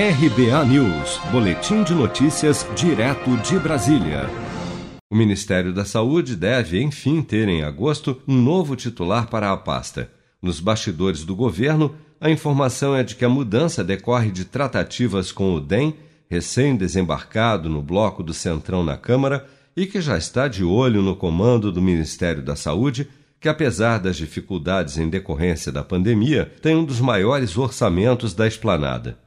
RBA News, Boletim de Notícias, direto de Brasília. O Ministério da Saúde deve, enfim, ter em agosto um novo titular para a pasta. Nos bastidores do governo, a informação é de que a mudança decorre de tratativas com o DEM, recém-desembarcado no bloco do Centrão na Câmara, e que já está de olho no comando do Ministério da Saúde, que, apesar das dificuldades em decorrência da pandemia, tem um dos maiores orçamentos da esplanada.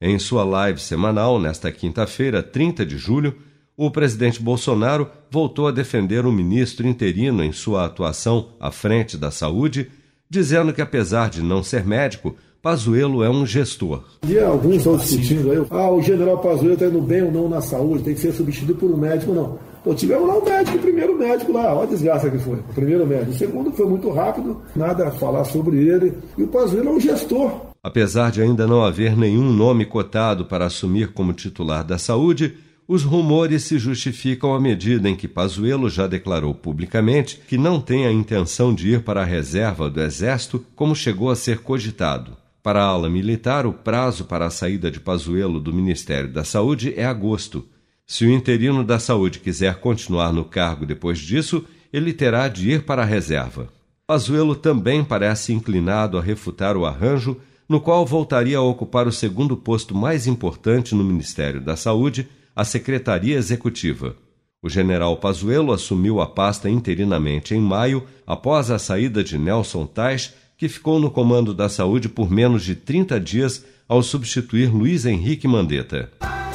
Em sua live semanal, nesta quinta-feira, 30 de julho, o presidente Bolsonaro voltou a defender o ministro interino em sua atuação à frente da saúde, dizendo que, apesar de não ser médico, Pazuello é um gestor. E alguns estão discutindo aí, ah, o general Pazuello está indo bem ou não na saúde, tem que ser substituído por um médico, não. Pô, tivemos lá o médico, o primeiro médico lá, olha a desgraça que foi, o primeiro médico. O segundo foi muito rápido, nada a falar sobre ele. E o Pazuello é um gestor. Apesar de ainda não haver nenhum nome cotado para assumir como titular da saúde, os rumores se justificam à medida em que Pazuello já declarou publicamente que não tem a intenção de ir para a reserva do Exército, como chegou a ser cogitado. Para a ala militar, o prazo para a saída de Pazuello do Ministério da Saúde é agosto. Se o interino da Saúde quiser continuar no cargo depois disso, ele terá de ir para a reserva. Pazuello também parece inclinado a refutar o arranjo no qual voltaria a ocupar o segundo posto mais importante no Ministério da Saúde, a Secretaria Executiva. O general Pazuello assumiu a pasta interinamente em maio, após a saída de Nelson Tais, que ficou no comando da saúde por menos de 30 dias ao substituir Luiz Henrique Mandetta.